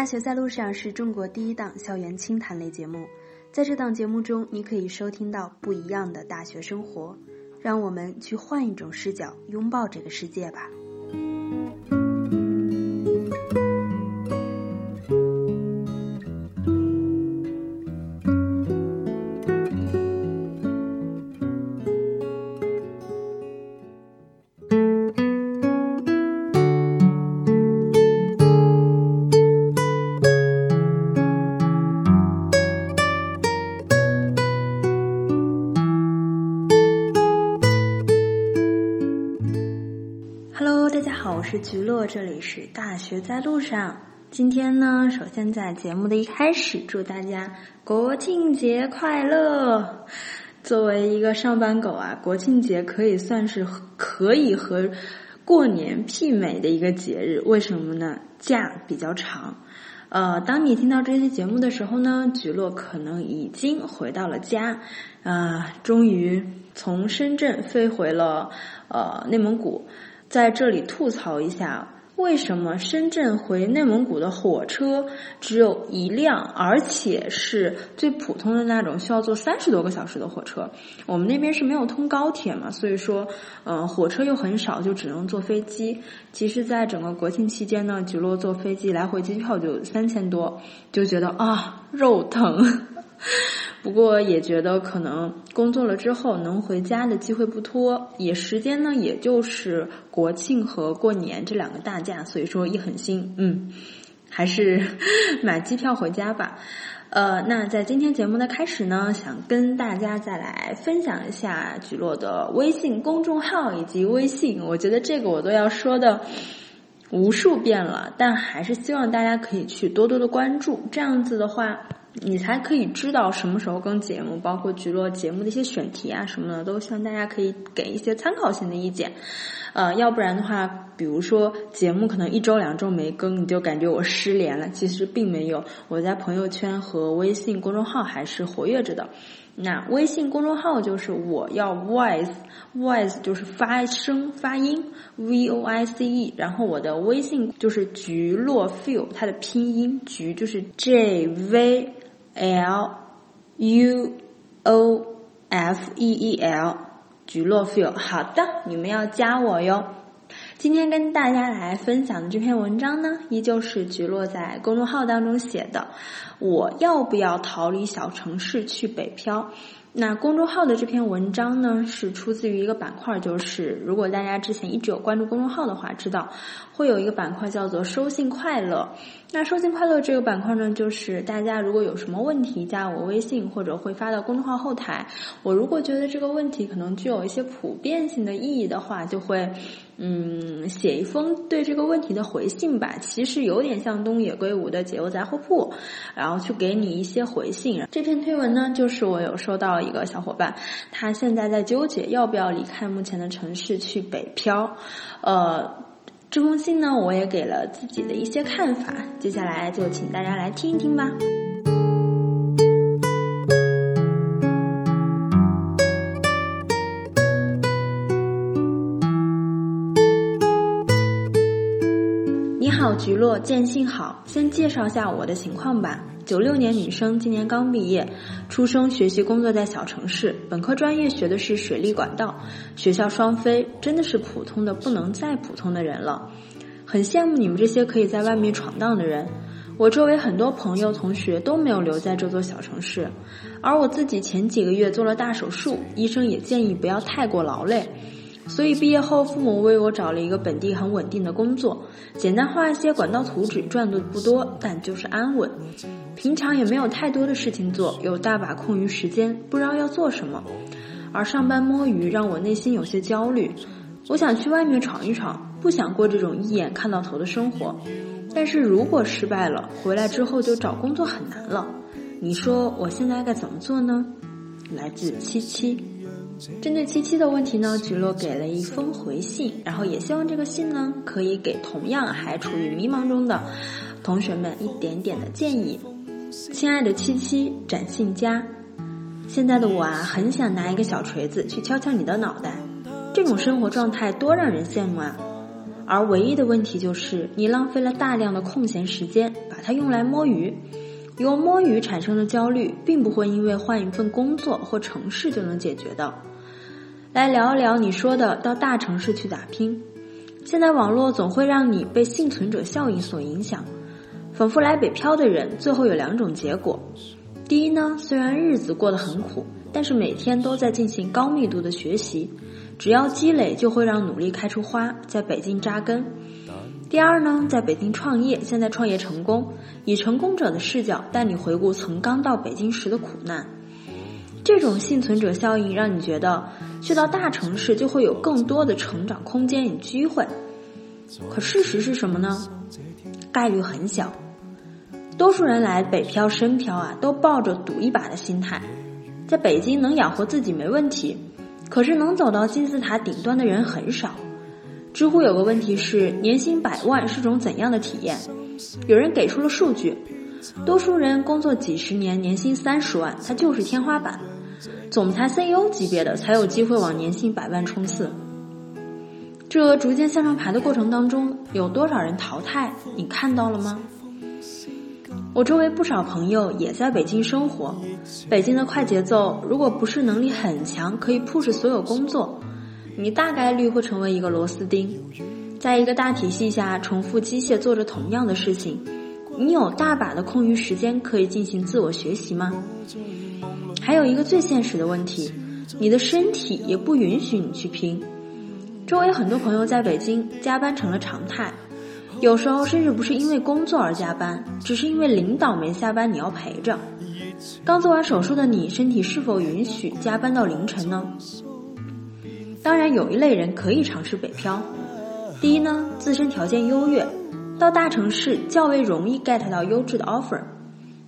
大学在路上是中国第一档校园清谈类节目，在这档节目中，你可以收听到不一样的大学生活。让我们去换一种视角，拥抱这个世界吧。是菊落，这里是大学在路上。今天呢，首先在节目的一开始，祝大家国庆节快乐。作为一个上班狗啊，国庆节可以算是可以和过年媲美的一个节日。为什么呢？假比较长。呃，当你听到这期节目的时候呢，菊落可能已经回到了家，啊，终于从深圳飞回了呃内蒙古。在这里吐槽一下，为什么深圳回内蒙古的火车只有一辆，而且是最普通的那种需要坐三十多个小时的火车？我们那边是没有通高铁嘛，所以说，嗯，火车又很少，就只能坐飞机。其实，在整个国庆期间呢，举落坐飞机来回机票就三千多，就觉得啊，肉疼。不过也觉得可能工作了之后能回家的机会不多，也时间呢也就是国庆和过年这两个大假，所以说一狠心，嗯，还是 买机票回家吧。呃，那在今天节目的开始呢，想跟大家再来分享一下菊落的微信公众号以及微信，我觉得这个我都要说的无数遍了，但还是希望大家可以去多多的关注，这样子的话。你才可以知道什么时候更节目，包括菊落节目的一些选题啊什么的，都希望大家可以给一些参考性的意见。呃，要不然的话，比如说节目可能一周两周没更，你就感觉我失联了。其实并没有，我在朋友圈和微信公众号还是活跃着的。那微信公众号就是我要 voice，voice 就是发声发音，v o i c e。然后我的微信就是菊落 feel，它的拼音菊就是 j v。L U O F E E L，菊落 feel，好的，你们要加我哟。今天跟大家来分享的这篇文章呢，依旧是菊落在公众号当中写的。我要不要逃离小城市去北漂？那公众号的这篇文章呢，是出自于一个板块，就是如果大家之前一直有关注公众号的话，知道会有一个板块叫做“收信快乐”。那“收信快乐”这个板块呢，就是大家如果有什么问题，加我微信或者会发到公众号后台。我如果觉得这个问题可能具有一些普遍性的意义的话，就会。嗯，写一封对这个问题的回信吧，其实有点像东野圭吾的解忧杂货铺，然后去给你一些回信。这篇推文呢，就是我有收到一个小伙伴，他现在在纠结要不要离开目前的城市去北漂。呃，这封信呢，我也给了自己的一些看法，接下来就请大家来听一听吧。你好菊落见信好，先介绍下我的情况吧。九六年女生，今年刚毕业，出生、学习、工作在小城市，本科专业学的是水利管道，学校双非，真的是普通的不能再普通的人了。很羡慕你们这些可以在外面闯荡的人。我周围很多朋友、同学都没有留在这座小城市，而我自己前几个月做了大手术，医生也建议不要太过劳累。所以毕业后，父母为我找了一个本地很稳定的工作，简单画一些管道图纸，赚的不多，但就是安稳。平常也没有太多的事情做，有大把空余时间，不知道要做什么。而上班摸鱼让我内心有些焦虑，我想去外面闯一闯，不想过这种一眼看到头的生活。但是如果失败了，回来之后就找工作很难了。你说我现在该怎么做呢？来自七七。针对七七的问题呢，菊落给了一封回信，然后也希望这个信呢可以给同样还处于迷茫中的同学们一点点的建议。亲爱的七七，展信佳，现在的我啊，很想拿一个小锤子去敲敲你的脑袋，这种生活状态多让人羡慕啊！而唯一的问题就是，你浪费了大量的空闲时间，把它用来摸鱼。由摸鱼产生的焦虑，并不会因为换一份工作或城市就能解决的。来聊一聊你说的到大城市去打拼。现在网络总会让你被幸存者效应所影响，反复来北漂的人，最后有两种结果。第一呢，虽然日子过得很苦，但是每天都在进行高密度的学习，只要积累就会让努力开出花，在北京扎根。第二呢，在北京创业，现在创业成功，以成功者的视角带你回顾曾刚到北京时的苦难。这种幸存者效应让你觉得去到大城市就会有更多的成长空间与机会，可事实是什么呢？概率很小。多数人来北漂、深漂啊，都抱着赌一把的心态，在北京能养活自己没问题，可是能走到金字塔顶端的人很少。知乎有个问题是：年薪百万是种怎样的体验？有人给出了数据，多数人工作几十年，年薪三十万，它就是天花板。总裁、CEO 级别的才有机会往年薪百万冲刺。这逐渐向上爬的过程当中，有多少人淘汰？你看到了吗？我周围不少朋友也在北京生活，北京的快节奏，如果不是能力很强，可以 push 所有工作。你大概率会成为一个螺丝钉，在一个大体系下重复机械做着同样的事情。你有大把的空余时间可以进行自我学习吗？还有一个最现实的问题，你的身体也不允许你去拼。周围很多朋友在北京加班成了常态，有时候甚至不是因为工作而加班，只是因为领导没下班你要陪着。刚做完手术的你，身体是否允许加班到凌晨呢？当然，有一类人可以尝试北漂。第一呢，自身条件优越，到大城市较为容易 get 到优质的 offer。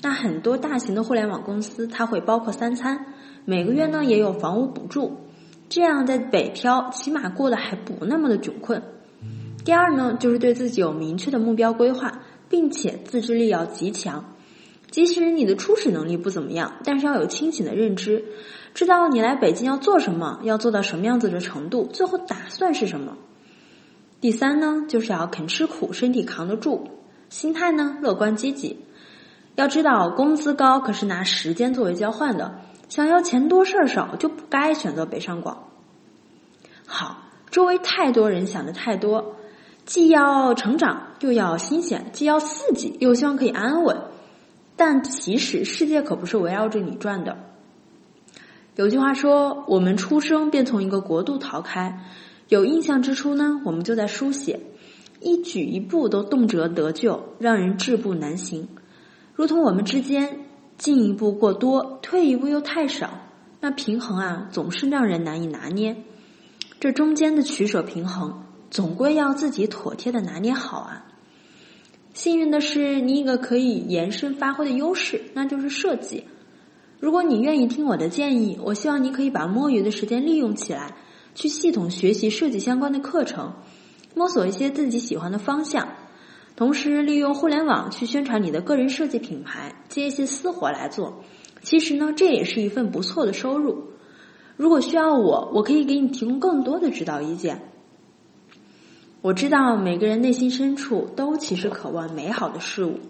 那很多大型的互联网公司，它会包括三餐，每个月呢也有房屋补助，这样在北漂起码过得还不那么的窘困。第二呢，就是对自己有明确的目标规划，并且自制力要极强。即使你的初始能力不怎么样，但是要有清醒的认知。知道你来北京要做什么，要做到什么样子的程度，最后打算是什么。第三呢，就是要肯吃苦，身体扛得住，心态呢乐观积极。要知道工资高可是拿时间作为交换的，想要钱多事儿少就不该选择北上广。好，周围太多人想的太多，既要成长又要新鲜，既要刺激又希望可以安稳，但其实世界可不是围绕着你转的。有句话说：“我们出生便从一个国度逃开，有印象之初呢，我们就在书写，一举一步都动辄得救，让人志步难行。如同我们之间进一步过多，退一步又太少，那平衡啊，总是让人难以拿捏。这中间的取舍平衡，总归要自己妥帖的拿捏好啊。幸运的是，你一个可以延伸发挥的优势，那就是设计。”如果你愿意听我的建议，我希望你可以把摸鱼的时间利用起来，去系统学习设计相关的课程，摸索一些自己喜欢的方向，同时利用互联网去宣传你的个人设计品牌，接一些私活来做。其实呢，这也是一份不错的收入。如果需要我，我可以给你提供更多的指导意见。我知道每个人内心深处都其实渴望美好的事物。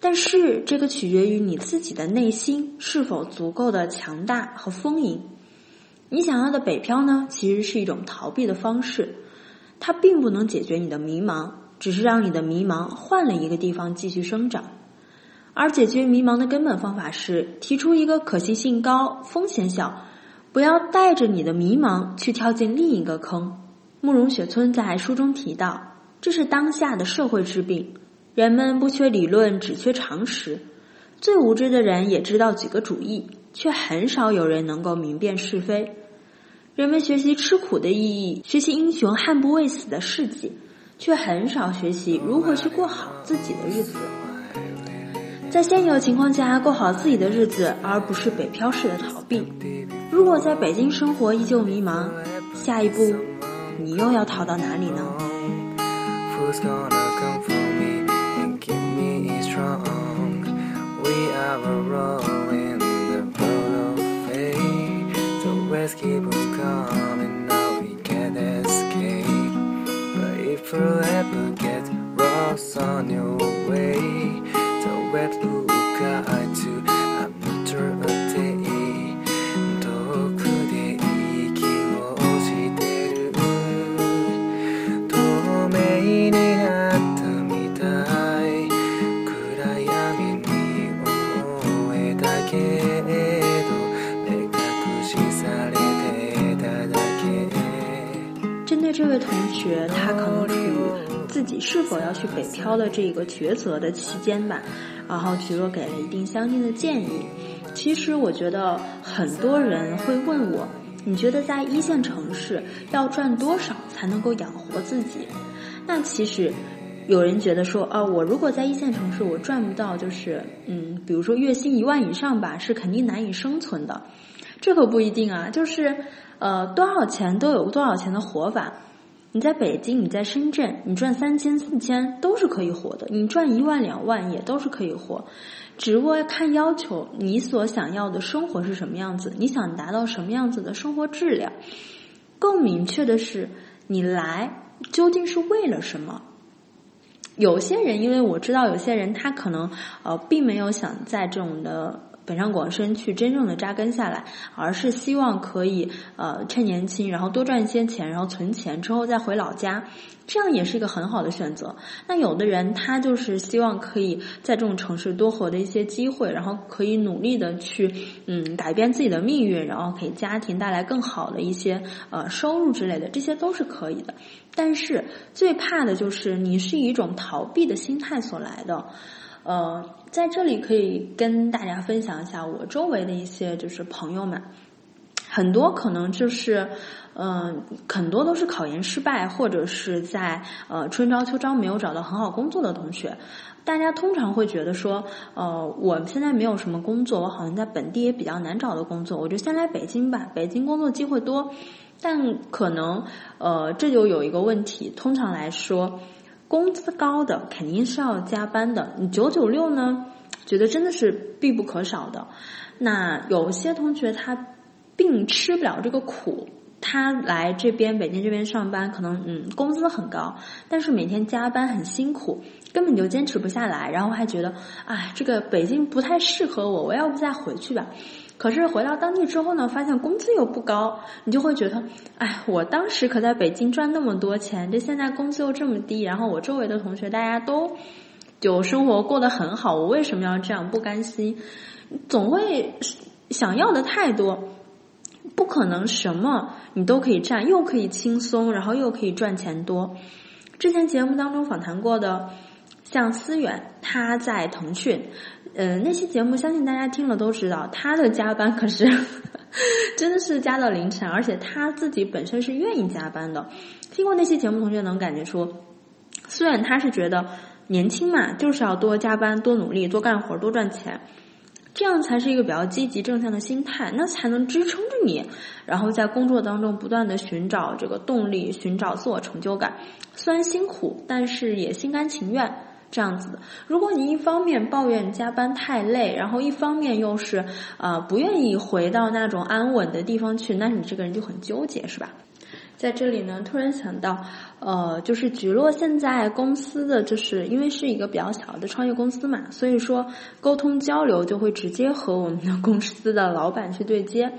但是，这个取决于你自己的内心是否足够的强大和丰盈。你想要的北漂呢，其实是一种逃避的方式，它并不能解决你的迷茫，只是让你的迷茫换了一个地方继续生长。而解决迷茫的根本方法是提出一个可行性高、风险小，不要带着你的迷茫去跳进另一个坑。慕容雪村在书中提到，这是当下的社会治病。人们不缺理论，只缺常识。最无知的人也知道几个主意，却很少有人能够明辨是非。人们学习吃苦的意义，学习英雄悍不畏死的事迹，却很少学习如何去过好自己的日子。在现有情况下过好自己的日子，而不是北漂式的逃避。如果在北京生活依旧迷茫，下一步你又要逃到哪里呢？have forever get lost on your way The web の向かい to a meter a day 遠くで息をしてる透明になったみたい暗闇に思えだけ这位同学他可能处于自己是否要去北漂的这个抉择的期间吧，然后菊若给了一定相应的建议。其实我觉得很多人会问我，你觉得在一线城市要赚多少才能够养活自己？那其实。有人觉得说，啊，我如果在一线城市，我赚不到，就是，嗯，比如说月薪一万以上吧，是肯定难以生存的。这可不一定啊，就是，呃，多少钱都有多少钱的活法。你在北京，你在深圳，你赚三千四千都是可以活的，你赚一万两万也都是可以活。只不过看要求，你所想要的生活是什么样子，你想达到什么样子的生活质量。更明确的是，你来究竟是为了什么？有些人，因为我知道有些人他可能呃并没有想在这种的北上广深去真正的扎根下来，而是希望可以呃趁年轻，然后多赚一些钱，然后存钱之后再回老家。这样也是一个很好的选择。那有的人他就是希望可以在这种城市多获得一些机会，然后可以努力的去嗯改变自己的命运，然后给家庭带来更好的一些呃收入之类的，这些都是可以的。但是最怕的就是你是一种逃避的心态所来的。呃，在这里可以跟大家分享一下我周围的一些就是朋友们。很多可能就是，嗯，很多都是考研失败，或者是在呃春招秋招没有找到很好工作的同学。大家通常会觉得说，呃，我现在没有什么工作，我好像在本地也比较难找的工作，我就先来北京吧，北京工作机会多。但可能，呃，这就有一个问题，通常来说，工资高的肯定是要加班的，你九九六呢，觉得真的是必不可少的。那有些同学他。并吃不了这个苦，他来这边北京这边上班，可能嗯工资很高，但是每天加班很辛苦，根本就坚持不下来，然后还觉得啊这个北京不太适合我，我要不再回去吧。可是回到当地之后呢，发现工资又不高，你就会觉得哎我当时可在北京赚那么多钱，这现在工资又这么低，然后我周围的同学大家都就生活过得很好，我为什么要这样不甘心？总会想要的太多。不可能什么你都可以占，又可以轻松，然后又可以赚钱多。之前节目当中访谈过的，像思远，他在腾讯，呃，那期节目相信大家听了都知道，他的加班可是 真的是加到凌晨，而且他自己本身是愿意加班的。听过那期节目，同学能感觉出，虽然他是觉得年轻嘛，就是要多加班、多努力、多干活、多赚钱。这样才是一个比较积极正向的心态，那才能支撑着你，然后在工作当中不断的寻找这个动力，寻找自我成就感。虽然辛苦，但是也心甘情愿这样子的。如果你一方面抱怨加班太累，然后一方面又是呃不愿意回到那种安稳的地方去，那你这个人就很纠结，是吧？在这里呢，突然想到，呃，就是菊落现在公司的，就是因为是一个比较小的创业公司嘛，所以说沟通交流就会直接和我们的公司的老板去对接。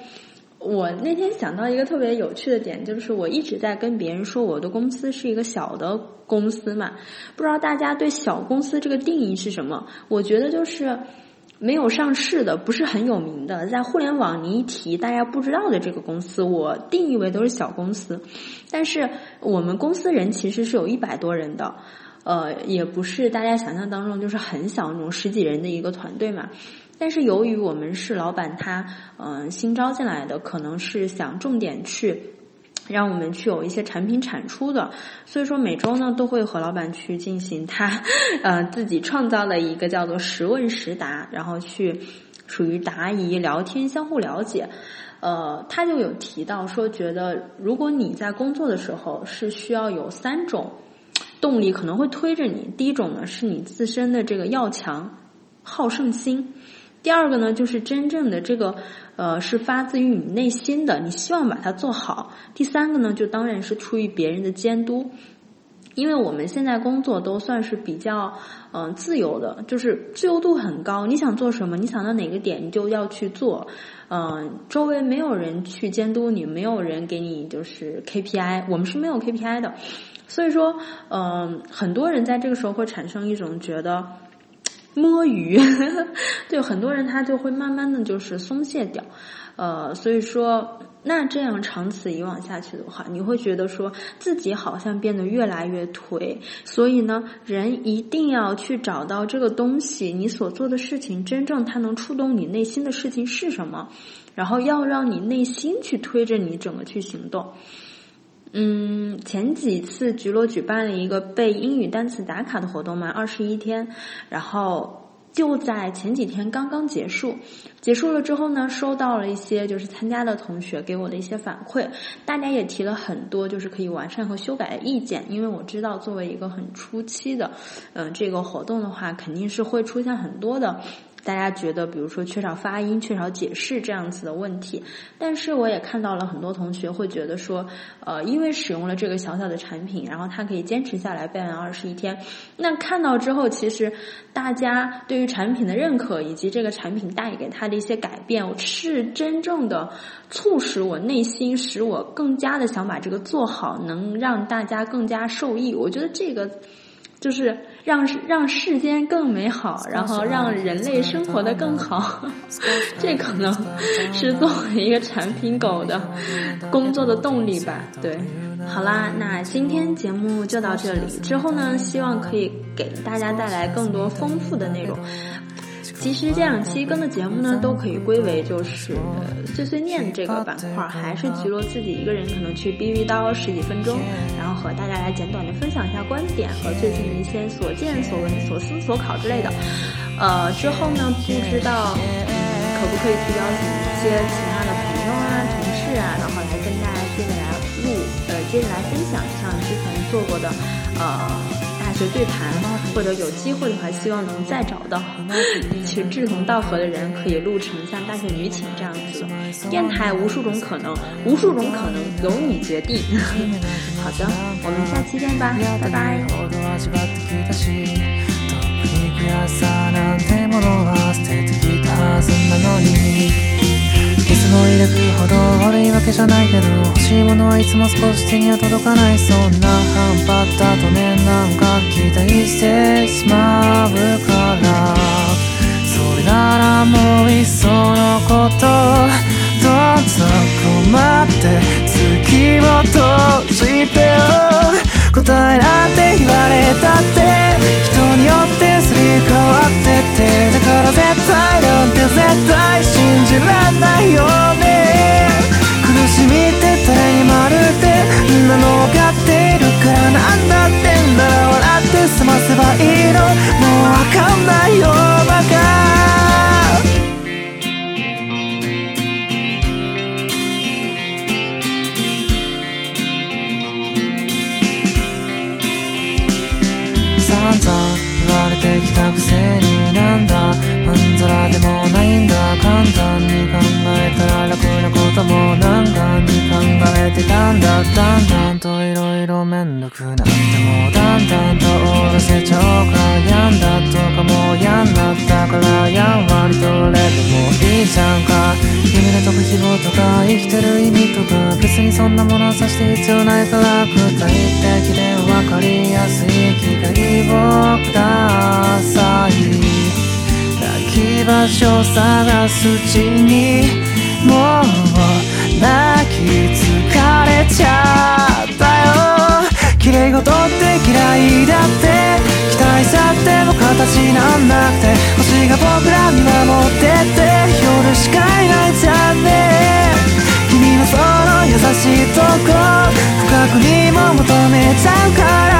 我那天想到一个特别有趣的点，就是我一直在跟别人说我的公司是一个小的公司嘛，不知道大家对小公司这个定义是什么？我觉得就是。没有上市的，不是很有名的，在互联网你一提大家不知道的这个公司，我定义为都是小公司。但是我们公司人其实是有一百多人的，呃，也不是大家想象当中就是很小那种十几人的一个团队嘛。但是由于我们是老板他嗯新招进来的，可能是想重点去。让我们去有一些产品产出的，所以说每周呢都会和老板去进行他呃自己创造的一个叫做实问实答，然后去属于答疑聊天相互了解。呃，他就有提到说，觉得如果你在工作的时候是需要有三种动力可能会推着你，第一种呢是你自身的这个要强、好胜心。第二个呢，就是真正的这个，呃，是发自于你内心的，你希望把它做好。第三个呢，就当然是出于别人的监督，因为我们现在工作都算是比较，嗯，自由的，就是自由度很高。你想做什么，你想到哪个点，你就要去做。嗯，周围没有人去监督你，没有人给你就是 KPI，我们是没有 KPI 的。所以说，嗯，很多人在这个时候会产生一种觉得。摸鱼，对很多人他就会慢慢的就是松懈掉，呃，所以说，那这样长此以往下去的话，你会觉得说自己好像变得越来越颓。所以呢，人一定要去找到这个东西，你所做的事情真正它能触动你内心的事情是什么，然后要让你内心去推着你整个去行动。嗯，前几次菊落举办了一个背英语单词打卡的活动嘛，二十一天，然后。就在前几天刚刚结束，结束了之后呢，收到了一些就是参加的同学给我的一些反馈，大家也提了很多就是可以完善和修改的意见，因为我知道作为一个很初期的，嗯，这个活动的话，肯定是会出现很多的。大家觉得，比如说缺少发音、缺少解释这样子的问题，但是我也看到了很多同学会觉得说，呃，因为使用了这个小小的产品，然后他可以坚持下来背完二十一天。那看到之后，其实大家对于产品的认可以及这个产品带给他的一些改变，是真正的促使我内心使我更加的想把这个做好，能让大家更加受益。我觉得这个。就是让让世间更美好，然后让人类生活的更好，这可能是作为一个产品狗的工作的动力吧。对，好啦，那今天节目就到这里，之后呢，希望可以给大家带来更多丰富的内容。其实这两期更的节目呢，都可以归为就是碎碎念这个板块，还是吉罗自己一个人可能去逼逼叨十几分钟，然后和大家来简短的分享一下观点和最近的一些所见所闻、所思所考之类的。呃，之后呢，不知道可不可以去邀请一些其他的朋友啊、同事啊，然后来跟大家接着来录，呃，接着来分享，像之前做过的，呃。学对谈，或者有机会的话，希望能再找到 一群志同道合的人，可以录成像《大学女寝》这样子的电台。无数种可能，无数种可能，由你决定。好的，我们下期见吧，拜拜。の抱くほど悪いわけじゃないけど欲しいものはいつも少し手には届かないそんな半端だ。とねなんか期待してしまうからそれならもういっそのことどうぞ困って月を閉じてよ。答えなんて言われたって人によってすり替わっててだから絶対なんて絶対信じらんないよ。もいいじゃんか夢とか希望とか生きてる意味とか別にそんなものさして必要ないから具体的で分かりやすい機会をください泣き場所探すうちにもう泣き疲れちゃったよ。綺麗事って嫌いだって期待さっても形なんなくて星が僕ら見守ってって。しかいない残念君のその優しいとこ。深くにも求めちゃうから。